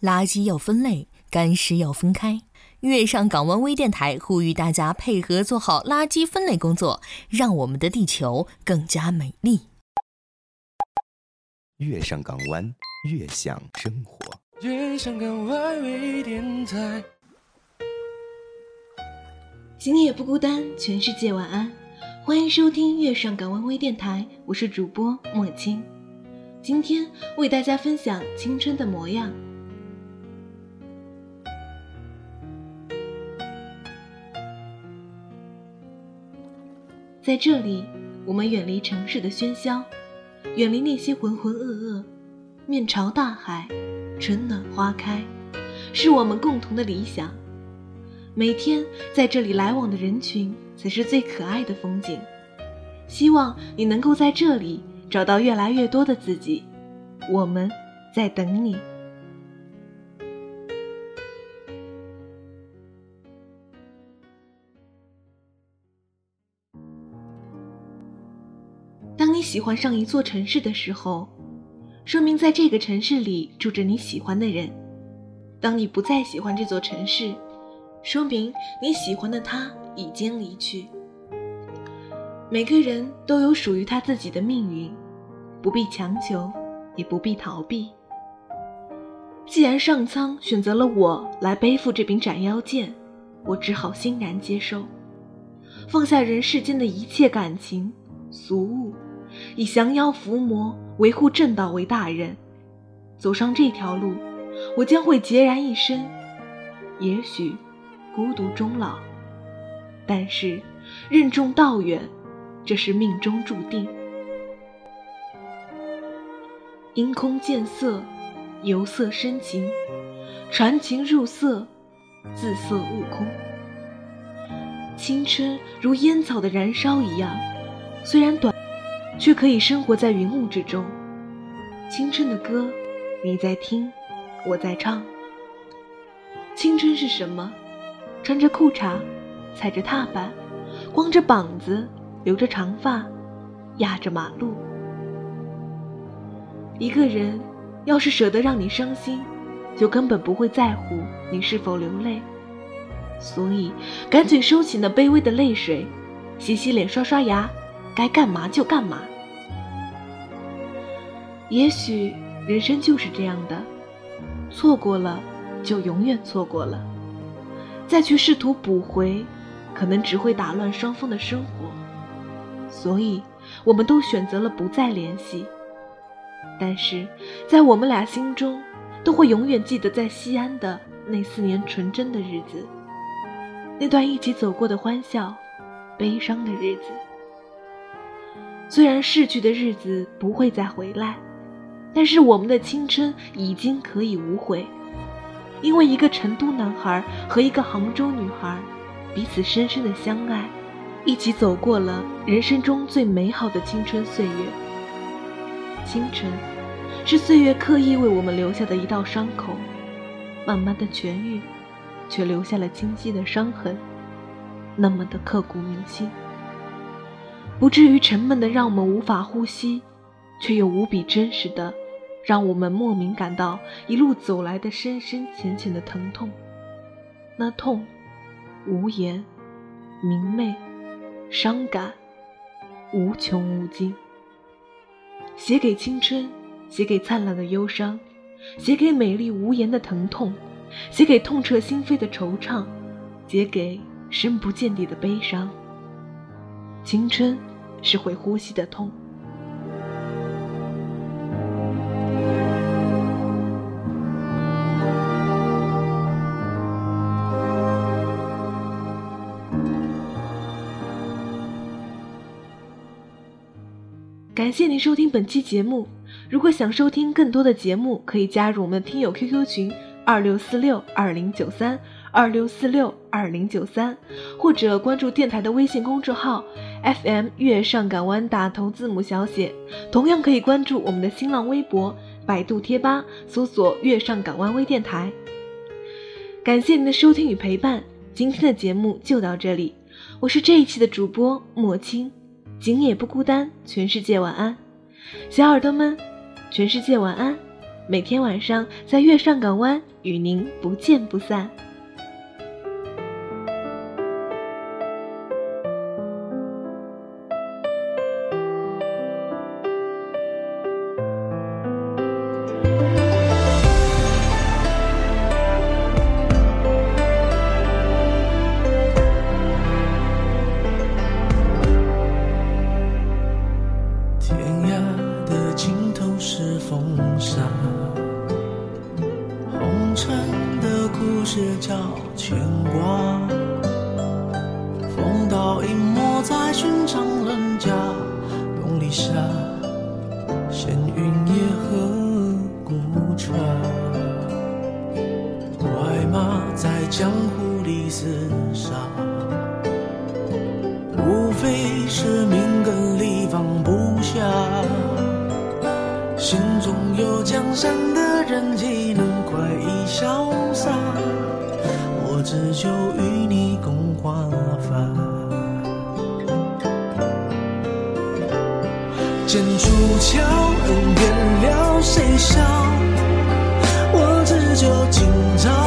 垃圾要分类，干湿要分开。月上港湾微电台呼吁大家配合做好垃圾分类工作，让我们的地球更加美丽。月上港湾，悦享生活。月上港湾微电台，今夜不孤单，全世界晚安。欢迎收听月上港湾微电台，我是主播莫青。今天为大家分享青春的模样。在这里，我们远离城市的喧嚣，远离那些浑浑噩噩。面朝大海，春暖花开，是我们共同的理想。每天在这里来往的人群，才是最可爱的风景。希望你能够在这里找到越来越多的自己。我们在等你。喜欢上一座城市的时候，说明在这个城市里住着你喜欢的人；当你不再喜欢这座城市，说明你喜欢的他已经离去。每个人都有属于他自己的命运，不必强求，也不必逃避。既然上苍选择了我来背负这柄斩妖剑，我只好欣然接受，放下人世间的一切感情俗物。以降妖伏魔、维护正道为大任，走上这条路，我将会孑然一身，也许孤独终老。但是任重道远，这是命中注定。因空见色，由色生情，传情入色，自色悟空。青春如烟草的燃烧一样，虽然短。却可以生活在云雾之中。青春的歌，你在听，我在唱。青春是什么？穿着裤衩，踩着踏板，光着膀子，留着长发，压着马路。一个人要是舍得让你伤心，就根本不会在乎你是否流泪。所以，赶紧收起那卑微的泪水，洗洗脸，刷刷牙，该干嘛就干嘛。也许人生就是这样的，错过了就永远错过了，再去试图补回，可能只会打乱双方的生活。所以，我们都选择了不再联系。但是在我们俩心中，都会永远记得在西安的那四年纯真的日子，那段一起走过的欢笑、悲伤的日子。虽然逝去的日子不会再回来。但是我们的青春已经可以无悔，因为一个成都男孩和一个杭州女孩，彼此深深的相爱，一起走过了人生中最美好的青春岁月。青春，是岁月刻意为我们留下的一道伤口，慢慢的痊愈，却留下了清晰的伤痕，那么的刻骨铭心，不至于沉闷的让我们无法呼吸。却又无比真实的，让我们莫名感到一路走来的深深浅浅的疼痛。那痛，无言、明媚、伤感，无穷无尽。写给青春，写给灿烂的忧伤，写给美丽无言的疼痛，写给痛彻心扉的惆怅，写给深不见底的悲伤。青春，是会呼吸的痛。感谢您收听本期节目。如果想收听更多的节目，可以加入我们的听友 QQ 群二六四六二零九三二六四六二零九三，或者关注电台的微信公众号 FM 月上港湾打头字母小写。同样可以关注我们的新浪微博、百度贴吧，搜索“月上港湾微电台”。感谢您的收听与陪伴，今天的节目就到这里。我是这一期的主播莫青。景也不孤单，全世界晚安，小耳朵们，全世界晚安，每天晚上在月上港湾与您不见不散。江湖里厮杀，无非是名根利放不下。心中有江山的人，岂能快意潇洒？我只求与你共华发。剑出鞘，恩怨了谁笑？我只求今朝。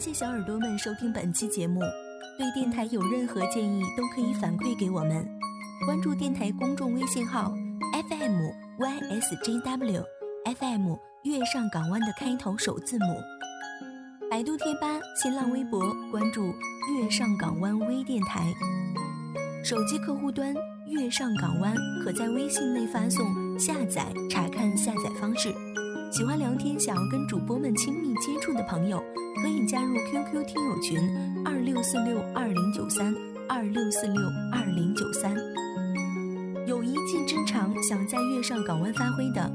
小耳朵们收听本期节目，对电台有任何建议都可以反馈给我们。关注电台公众微信号 FM YSJW FM 月上港湾的开头首字母。百度贴吧、新浪微博关注月上港湾微电台。手机客户端月上港湾可在微信内发送下载查看下载方式。喜欢聊天、想要跟主播们亲密接触的朋友，可以加入 QQ 听友群二六四六二零九三二六四六二零九三。有一技之长想在月上港湾发挥的，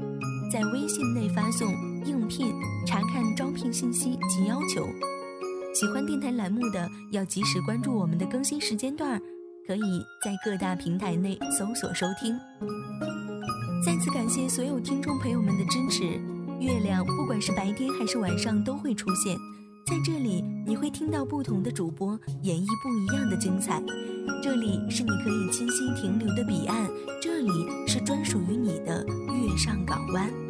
在微信内发送“应聘”查看招聘信息及要求。喜欢电台栏目的，要及时关注我们的更新时间段，可以在各大平台内搜索收听。再次感谢所有听众朋友们的支持。月亮不管是白天还是晚上都会出现在这里，你会听到不同的主播演绎不一样的精彩。这里是你可以栖息停留的彼岸，这里是专属于你的月上港湾。